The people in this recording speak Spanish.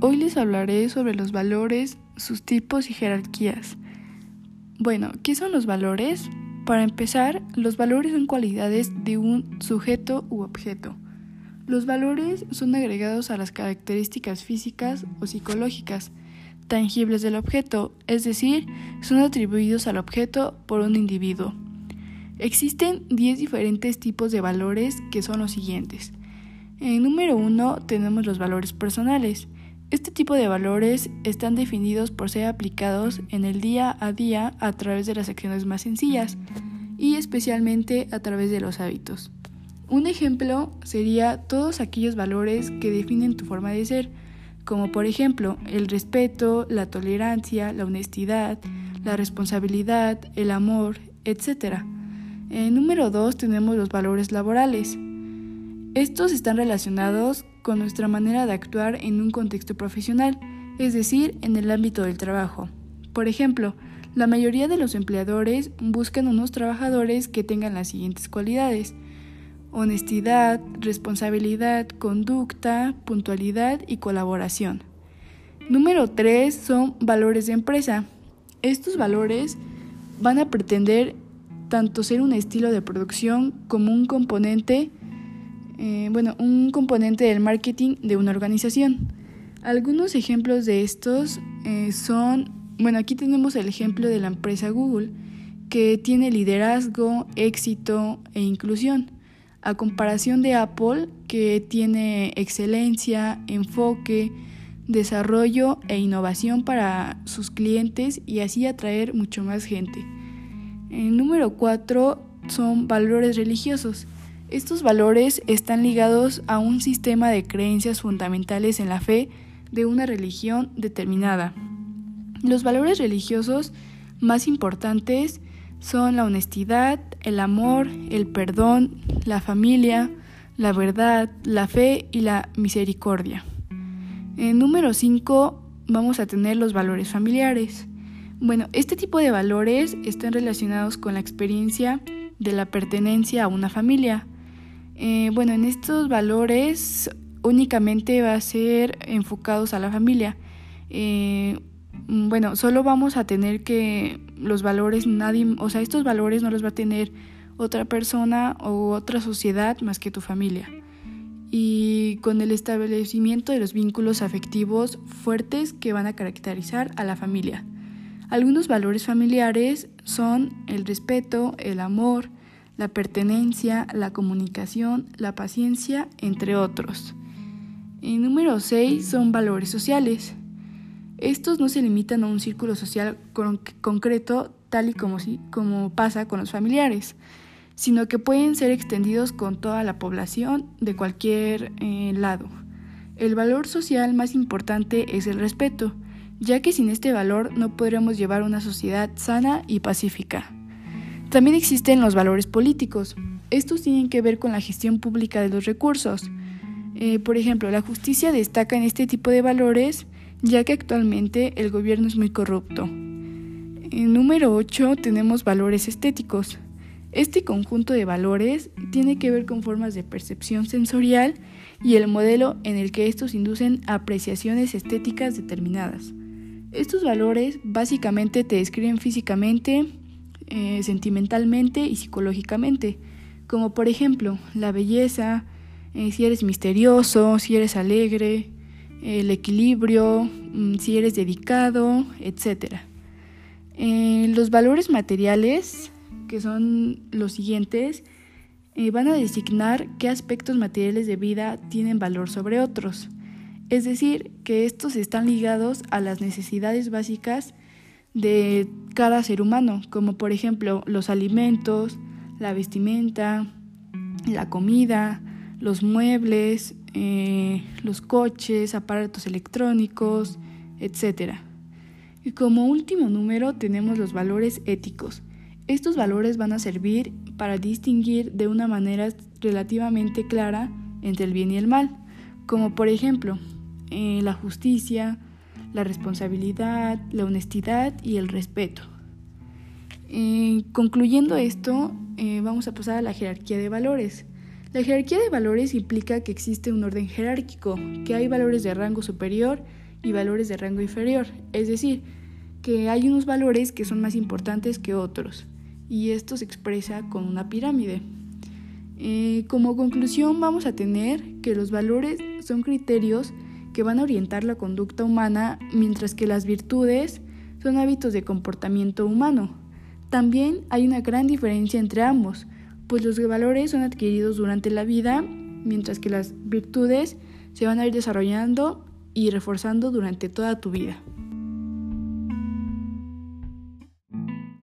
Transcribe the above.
Hoy les hablaré sobre los valores, sus tipos y jerarquías. Bueno, ¿qué son los valores? Para empezar, los valores son cualidades de un sujeto u objeto. Los valores son agregados a las características físicas o psicológicas tangibles del objeto, es decir, son atribuidos al objeto por un individuo. Existen 10 diferentes tipos de valores que son los siguientes. En número 1 tenemos los valores personales. Este tipo de valores están definidos por ser aplicados en el día a día a través de las acciones más sencillas y especialmente a través de los hábitos. Un ejemplo sería todos aquellos valores que definen tu forma de ser, como por ejemplo el respeto, la tolerancia, la honestidad, la responsabilidad, el amor, etc. En número 2 tenemos los valores laborales. Estos están relacionados con nuestra manera de actuar en un contexto profesional, es decir, en el ámbito del trabajo. Por ejemplo, la mayoría de los empleadores buscan unos trabajadores que tengan las siguientes cualidades honestidad, responsabilidad, conducta, puntualidad y colaboración. Número 3 son valores de empresa. Estos valores van a pretender tanto ser un estilo de producción como un componente, eh, bueno, un componente del marketing de una organización. Algunos ejemplos de estos eh, son, bueno, aquí tenemos el ejemplo de la empresa Google, que tiene liderazgo, éxito e inclusión a comparación de Apple, que tiene excelencia, enfoque, desarrollo e innovación para sus clientes y así atraer mucho más gente. El número 4 son valores religiosos. Estos valores están ligados a un sistema de creencias fundamentales en la fe de una religión determinada. Los valores religiosos más importantes son la honestidad, el amor, el perdón, la familia, la verdad, la fe y la misericordia. En número 5 vamos a tener los valores familiares. Bueno, este tipo de valores están relacionados con la experiencia de la pertenencia a una familia. Eh, bueno, en estos valores únicamente va a ser enfocados a la familia. Eh, bueno, solo vamos a tener que los valores, nadie, o sea, estos valores no los va a tener otra persona o otra sociedad más que tu familia. Y con el establecimiento de los vínculos afectivos fuertes que van a caracterizar a la familia. Algunos valores familiares son el respeto, el amor, la pertenencia, la comunicación, la paciencia, entre otros. Y número 6 son valores sociales. Estos no se limitan a un círculo social concreto tal y como, como pasa con los familiares, sino que pueden ser extendidos con toda la población de cualquier eh, lado. El valor social más importante es el respeto, ya que sin este valor no podremos llevar una sociedad sana y pacífica. También existen los valores políticos. Estos tienen que ver con la gestión pública de los recursos. Eh, por ejemplo, la justicia destaca en este tipo de valores ya que actualmente el gobierno es muy corrupto. En número 8 tenemos valores estéticos. Este conjunto de valores tiene que ver con formas de percepción sensorial y el modelo en el que estos inducen apreciaciones estéticas determinadas. Estos valores básicamente te describen físicamente, eh, sentimentalmente y psicológicamente, como por ejemplo la belleza, eh, si eres misterioso, si eres alegre, el equilibrio, mm, si eres dedicado, etc. Eh, los valores materiales, que son los siguientes, van a designar qué aspectos materiales de vida tienen valor sobre otros. Es decir, que estos están ligados a las necesidades básicas de cada ser humano, como por ejemplo los alimentos, la vestimenta, la comida, los muebles, eh, los coches, aparatos electrónicos, etc. Y como último número tenemos los valores éticos. Estos valores van a servir para distinguir de una manera relativamente clara entre el bien y el mal, como por ejemplo eh, la justicia, la responsabilidad, la honestidad y el respeto. Eh, concluyendo esto, vamos a pasar a la jerarquía de valores. La jerarquía de valores implica que existe un orden jerárquico, que hay valores de rango superior y valores de rango inferior, es decir, que hay unos valores que son más importantes que otros, y esto se expresa con una pirámide. Eh, como conclusión vamos a tener que los valores son criterios que van a orientar la conducta humana, mientras que las virtudes son hábitos de comportamiento humano. También hay una gran diferencia entre ambos, pues los valores son adquiridos durante la vida, mientras que las virtudes se van a ir desarrollando y reforzando durante toda tu vida.